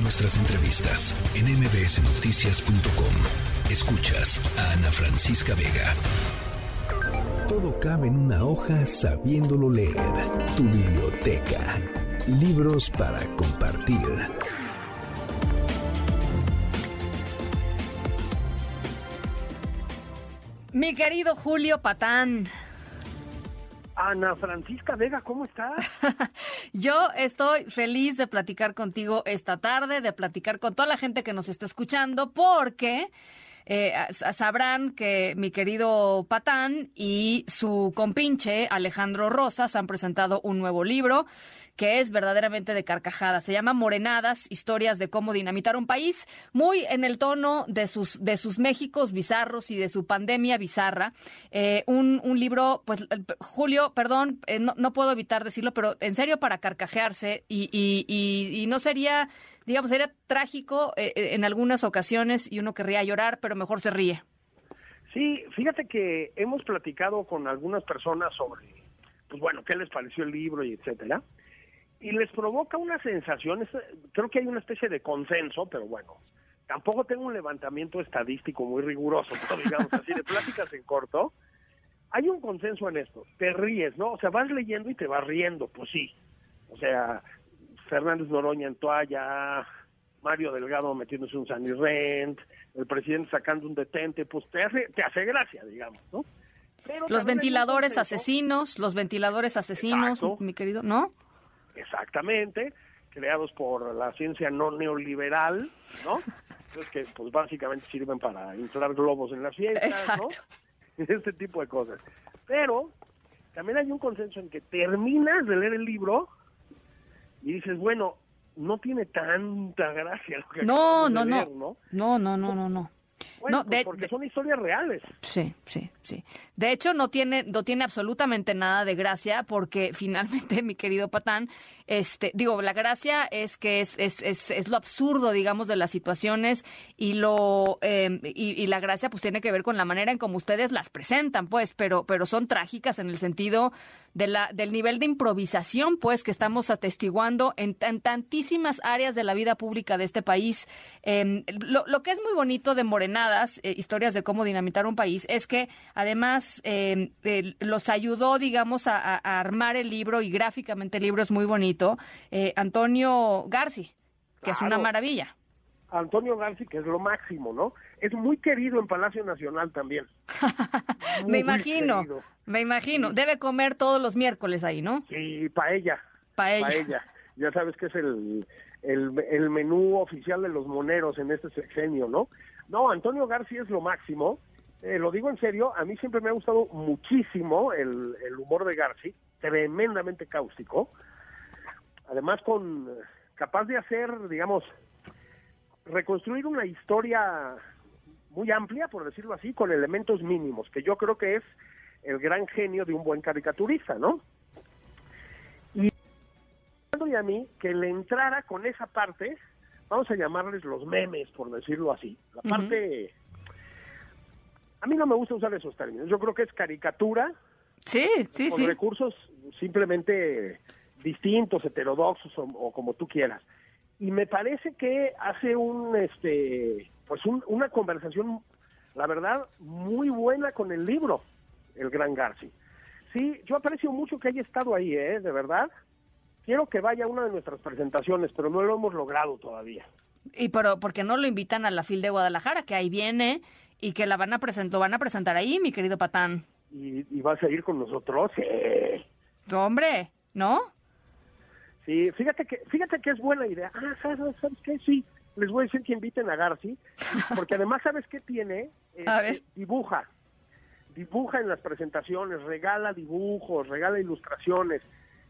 nuestras entrevistas en mbsnoticias.com. Escuchas a Ana Francisca Vega. Todo cabe en una hoja sabiéndolo leer. Tu biblioteca. Libros para compartir. Mi querido Julio Patán. Ana Francisca Vega, ¿cómo estás? Yo estoy feliz de platicar contigo esta tarde, de platicar con toda la gente que nos está escuchando, porque eh, sabrán que mi querido Patán y su compinche Alejandro Rosas han presentado un nuevo libro que es verdaderamente de carcajada. Se llama Morenadas, historias de cómo dinamitar un país, muy en el tono de sus, de sus Méxicos bizarros y de su pandemia bizarra. Eh, un, un, libro, pues, Julio, perdón, eh, no, no, puedo evitar decirlo, pero en serio para carcajearse y, no sería, digamos, sería trágico eh, en algunas ocasiones y uno querría llorar, pero mejor se ríe. Sí, fíjate que hemos platicado con algunas personas sobre, pues bueno, qué les pareció el libro y etcétera y les provoca una sensación, creo que hay una especie de consenso, pero bueno, tampoco tengo un levantamiento estadístico muy riguroso, digamos así, de pláticas en corto, hay un consenso en esto, te ríes, ¿no? O sea, vas leyendo y te vas riendo, pues sí, o sea, Fernández Noroña en toalla, Mario Delgado metiéndose un Sunny Rent, el presidente sacando un detente, pues te hace, te hace gracia, digamos, ¿no? Pero los ventiladores asesinos, los ventiladores asesinos, mi querido, ¿no? Exactamente, creados por la ciencia no neoliberal, ¿no? Entonces que pues básicamente sirven para inflar globos en las fiestas, ¿no? Este tipo de cosas. Pero también hay un consenso en que terminas de leer el libro y dices, bueno, no tiene tanta gracia lo que no, no, de no, no, no, no, no, no. Bueno, no, pues de, porque de, son historias reales. Sí, sí, sí. De hecho, no tiene, no tiene absolutamente nada de gracia porque finalmente, mi querido Patán, este, digo, la gracia es que es, es, es, es lo absurdo, digamos, de las situaciones y lo eh, y, y, la gracia pues tiene que ver con la manera en como ustedes las presentan, pues, pero, pero son trágicas en el sentido de la, del nivel de improvisación, pues, que estamos atestiguando en, en tantísimas áreas de la vida pública de este país. Eh, lo, lo, que es muy bonito de Morenadas, eh, historias de cómo dinamitar un país, es que además eh, los ayudó, digamos, a, a, armar el libro y gráficamente el libro es muy bonito. Eh, Antonio Garci, que claro. es una maravilla. Antonio Garci, que es lo máximo, ¿no? Es muy querido en Palacio Nacional también. me imagino, querido. me imagino. Debe comer todos los miércoles ahí, ¿no? Sí, paella. Paella. paella. Ya sabes que es el, el, el, menú oficial de los moneros en este sexenio, ¿no? No, Antonio Garci es lo máximo. Eh, lo digo en serio, a mí siempre me ha gustado muchísimo el, el humor de Garci, tremendamente cáustico además con capaz de hacer, digamos, reconstruir una historia muy amplia, por decirlo así, con elementos mínimos, que yo creo que es el gran genio de un buen caricaturista, ¿no? Y a mí que le entrara con esa parte, vamos a llamarles los memes, por decirlo así, la parte... Uh -huh. A mí no me gusta usar esos términos, yo creo que es caricatura. Sí, sí, con sí. recursos simplemente distintos, heterodoxos o, o, como tú quieras. Y me parece que hace un, este, pues un, una conversación, la verdad, muy buena con el libro, el Gran Garci. Sí, yo aprecio mucho que haya estado ahí, ¿eh? De verdad. Quiero que vaya a una de nuestras presentaciones, pero no lo hemos logrado todavía. Y pero porque no lo invitan a la FIL de Guadalajara, que ahí viene y que la van a presentar, lo van a presentar ahí, mi querido Patán. ¿Y, y vas a ir con nosotros? Sí. Hombre, ¿no? Sí, fíjate que, fíjate que es buena idea. Ah, ¿sabes, ¿sabes qué? Sí, les voy a decir que inviten a Garci, porque además, ¿sabes qué tiene? Eh, dibuja, dibuja en las presentaciones, regala dibujos, regala ilustraciones,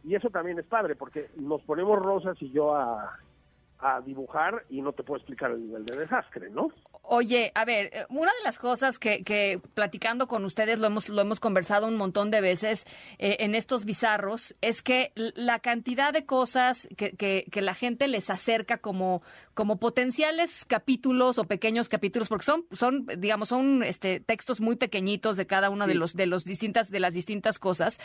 y eso también es padre, porque nos ponemos Rosas y yo a, a dibujar y no te puedo explicar el nivel de desastre, ¿no? Oye, a ver, una de las cosas que, que platicando con ustedes lo hemos, lo hemos conversado un montón de veces eh, en estos bizarros es que la cantidad de cosas que, que, que, la gente les acerca como, como potenciales capítulos o pequeños capítulos, porque son, son digamos, son este, textos muy pequeñitos de cada una sí. de los de los distintas de las distintas cosas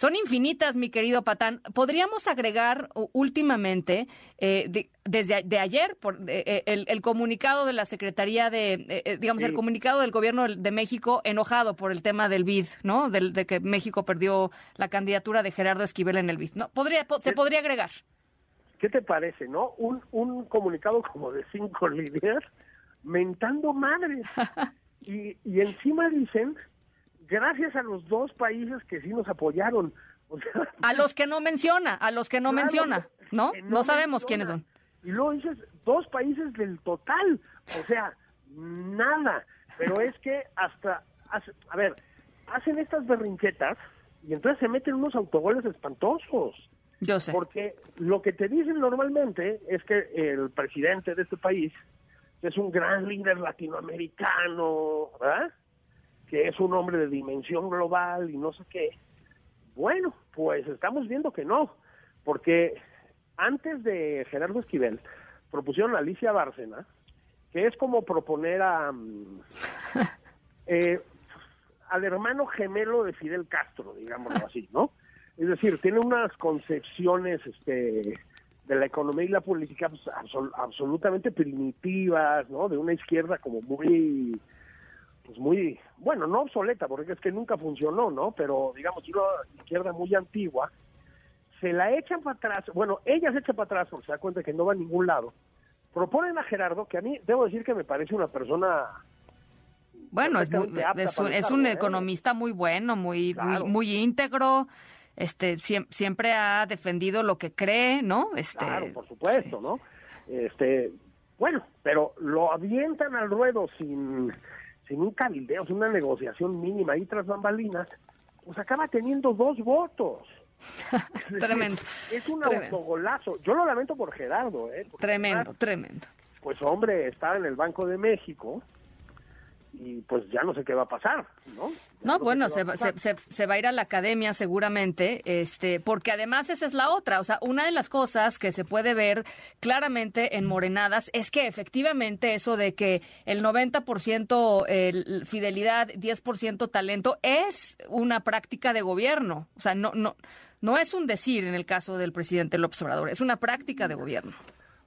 Son infinitas, mi querido Patán. Podríamos agregar últimamente, eh, desde de ayer, por, eh, el, comunicado de la Secretaría de, digamos, el comunicado del Gobierno de México enojado por el tema del BID, ¿no? de que México perdió la candidatura de Gerardo Esquivel en el BID. ¿no? Podría, ¿Se podría agregar? ¿Qué te parece, no? Un, un comunicado como de cinco líneas mentando madres. y, y encima dicen, gracias a los dos países que sí nos apoyaron. a los que no menciona, a los que no menciona, ¿no? No, sabemos quiénes son. Y luego dices, dos países del total, o sea, nada. Pero es que hasta, a ver, hacen estas berrinquetas y entonces se meten unos autogoles espantosos. Yo sé. Porque lo que te dicen normalmente es que el presidente de este país es un gran líder latinoamericano, ¿verdad? Que es un hombre de dimensión global y no sé qué. Bueno, pues estamos viendo que no, porque antes de Gerardo Esquivel propusieron a Alicia Bárcena, que es como proponer a mm, eh, al hermano gemelo de Fidel Castro, digámoslo así, ¿no? Es decir, tiene unas concepciones este, de la economía y la política pues, absolutamente primitivas, ¿no? De una izquierda como muy, pues muy, bueno, no obsoleta, porque es que nunca funcionó, ¿no? Pero digamos, una izquierda muy antigua, se la echan para atrás, bueno, ella se echa para atrás porque se da cuenta que no va a ningún lado. Proponen a Gerardo, que a mí debo decir que me parece una persona bueno, es, es, un, ¿eh? economista muy bueno, muy, muy, muy íntegro, este siempre ha defendido lo que cree, ¿no? Este, claro, por supuesto, ¿no? Este, bueno, pero lo avientan al ruedo sin, sin un cabildeo, sin una negociación mínima y tras bambalinas, pues acaba teniendo dos votos. tremendo. Es un autogolazo. Yo lo lamento por Gerardo, ¿eh? Tremendo, tremendo. Pues hombre, está en el Banco de México y pues ya no sé qué va a pasar, ¿no? no, bueno, se, se, va a ir a la academia seguramente, este, porque además esa es la otra, o sea, una de las cosas que se puede ver claramente en Morenadas es que efectivamente eso de que el 90% el, fidelidad, 10% talento es una práctica de gobierno, o sea, no, no, no es un decir en el caso del presidente López Obrador, es una práctica de gobierno.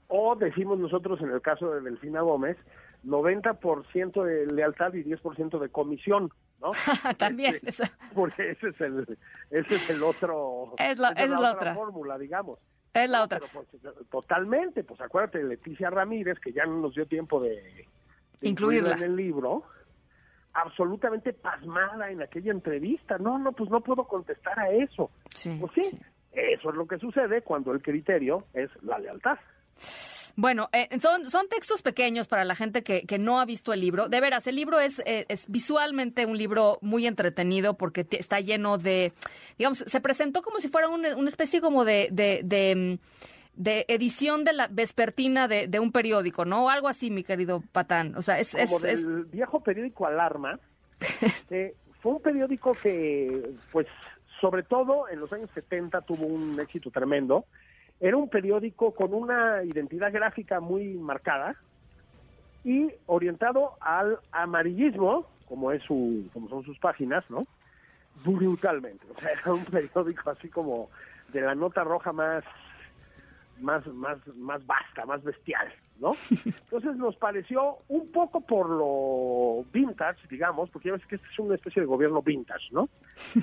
O decimos nosotros en el caso de Delfina Gómez, 90% de lealtad y 10% de comisión, ¿no? También. Este, porque ese es el, ese es el otro. Es la, es la, otra fórmula, digamos. Es la otra. Pues, totalmente, pues acuérdate de Leticia Ramírez, que ya no nos dio tiempo de, incluirla en el libro, absolutamente pasmada en aquella entrevista. No, no, pues no puedo contestar a eso. Sí, pues sí, eso es lo que sucede cuando el criterio es la lealtad. Bueno, eh, son, son textos pequeños para la gente que, que, no ha visto el libro. De veras, el libro es, eh, es visualmente un libro muy entretenido porque está lleno de, digamos, se presentó como si fuera una, especie como de, de, de edición de la vespertina de, de, un periódico, ¿no? Algo así, mi querido Patán. O sea, es... Como es, del viejo periódico Alarma. eh, fue un periódico que, pues, sobre todo en los años 70 tuvo un éxito tremendo. Era un periódico con una identidad gráfica muy marcada y orientado al amarillismo, como es su, como son sus páginas, ¿no? Brutalmente. O sea, era un periódico así como de la nota roja más más más más vasta, más bestial, ¿no? Entonces nos pareció un poco por lo vintage, digamos, porque ya ves que este es una especie de gobierno vintage, ¿no?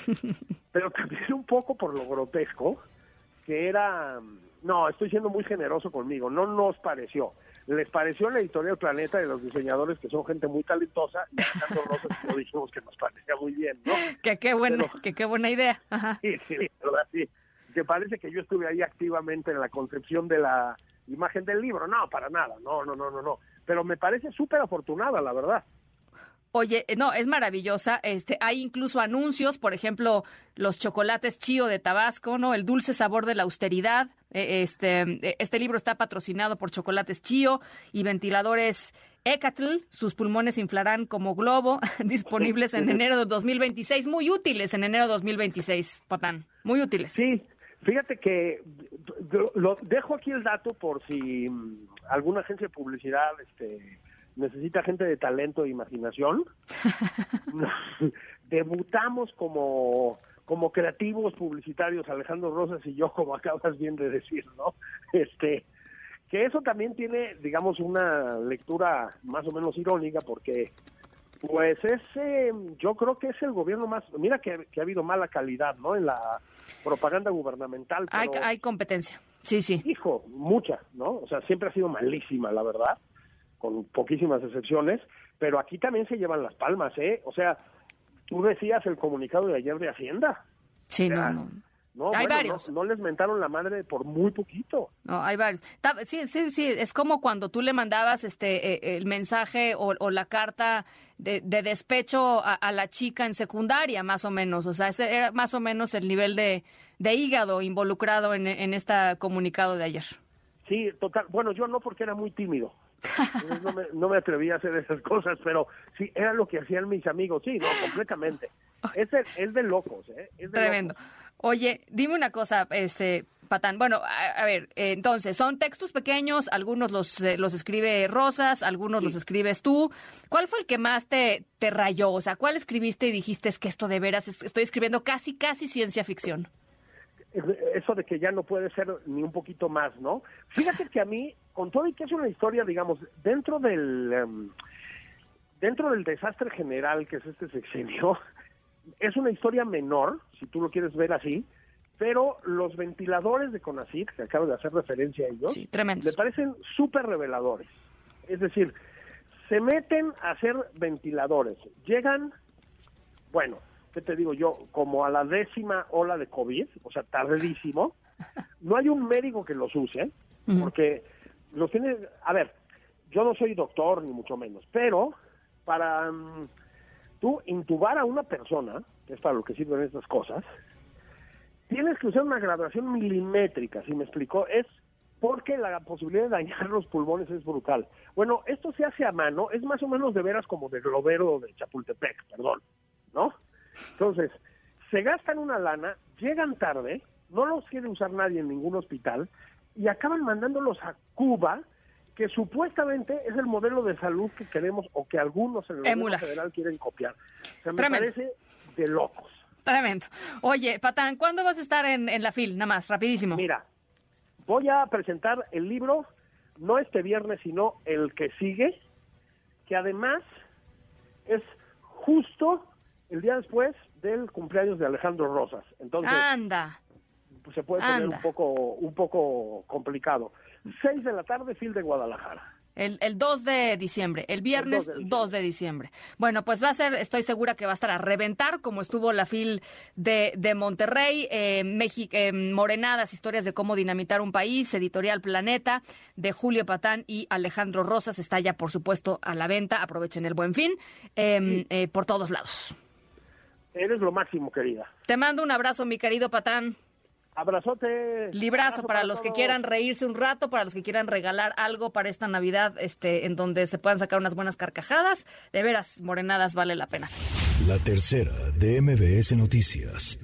Pero también un poco por lo grotesco, que era no, estoy siendo muy generoso conmigo. No nos pareció. Les pareció la editorial Planeta de los diseñadores que son gente muy talentosa y lo dijimos que nos parecía muy bien, ¿no? Que qué buena, que qué buena idea. Sí, sí, verdad, sí. Que parece que yo estuve ahí activamente en la concepción de la imagen del libro. No, para nada. No, no, no, no, no. Pero me parece súper afortunada, la verdad. Oye, eh, no, es maravillosa. Este, hay incluso anuncios, por ejemplo, los chocolates Chío de Tabasco, ¿no? El dulce sabor de la austeridad. Eh, este, eh, este libro está patrocinado por Chocolates Chío y ventiladores Ecatl. Sus pulmones inflarán como globo, disponibles en enero de 2026. Muy útiles en enero de 2026, Patán. Muy útiles. Sí, fíjate que lo, dejo aquí el dato por si mm, alguna agencia de publicidad, este necesita gente de talento e imaginación. Debutamos como, como creativos publicitarios, Alejandro Rosas y yo, como acabas bien de decir, ¿no? Este, que eso también tiene, digamos, una lectura más o menos irónica, porque pues ese, yo creo que es el gobierno más, mira que, ha habido mala calidad, ¿no? En la propaganda gubernamental. hay, hay competencia, sí, sí. Hijo, mucha, ¿no? O sea, siempre ha sido malísima, la verdad, con poquísimas excepciones, pero aquí también se llevan las palmas, ¿eh? O sea, tú decías el comunicado de ayer de Hacienda. Sí, no, no. No, hay varios. No, les mentaron la madre por muy poquito. No, hay varios. Sí, sí, sí. Es como cuando tú le mandabas este eh, el mensaje o, la carta de, despecho a, la chica en secundaria, más o menos. O sea, ese era más o menos el nivel de, hígado involucrado en, en este comunicado de ayer. Sí, total. Bueno, yo no porque era muy tímido. No, me, no me atreví a hacer esas cosas, pero sí, era lo que hacían mis amigos. Sí, no, completamente. Es, el, de locos, ¿eh? Tremendo. Oye, dime una cosa, este, Patán. Bueno, a, ver, entonces, son textos pequeños, algunos los, eh, los escribe Rosas, algunos los escribes tú. ¿Cuál fue el que más te, te rayó? O sea, ¿cuál escribiste y dijiste es que esto de veras estoy escribiendo casi, casi ciencia ficción? Eso de que ya no puede ser ni un poquito más, ¿no? Fíjate que a mí, con todo y que es una historia, digamos, dentro del, em, dentro del desastre general que es este sexenio, es una historia menor, si tú lo quieres ver así, pero los ventiladores de CONACYT, que acabo de hacer referencia a ellos, me parecen súper reveladores. Es decir, se meten a hacer ventiladores, llegan, bueno, ¿qué te digo yo? Como a la décima ola de COVID, o sea, tardísimo, no hay un médico que los use, porque los tiene, a ver, yo no soy doctor ni mucho menos, pero para... Mm, tú intubar a una persona, que es para lo que sirven estas cosas, tienes que usar una graduación milimétrica, si me explico, es porque la posibilidad de dañar los pulmones es brutal. Bueno, esto se hace a mano, es más o menos de veras como de globero de Chapultepec, perdón, ¿no? Entonces, se gastan una lana, llegan tarde, no los quiere usar nadie en ningún hospital y acaban mandándolos a Cuba que supuestamente es el modelo de salud que queremos o que algunos en el gobierno federal quieren copiar. O sea, me parece de locos. Tremendo. Oye, Patán, ¿cuándo vas a estar en, en la FIL? Nada más, rapidísimo. Mira, voy a presentar el libro, no este viernes, sino el que sigue, que además es justo el día después del cumpleaños de Alejandro Rosas. Entonces, anda. Pues, se puede poner un poco, un poco complicado. 6 de la tarde, Fil de Guadalajara. El, el 2 de diciembre, el viernes 2 de, diciembre. Bueno, pues va a ser, estoy segura que va a estar a reventar, como estuvo la FIL de, de Monterrey, eh, México, eh, Morenadas, historias de cómo dinamitar un país, editorial Planeta, de Julio Patán y Alejandro Rosas, está ya, por supuesto, a la venta, aprovechen el buen fin, em, eh, por todos lados. Eres lo máximo, querida. Te mando un abrazo, mi querido Patán. Abrazote. Librazo para, los que quieran reírse un rato, para los que quieran regalar algo para esta Navidad, este, en donde se puedan sacar unas buenas carcajadas. De veras, morenadas vale la pena. La tercera de MBS Noticias.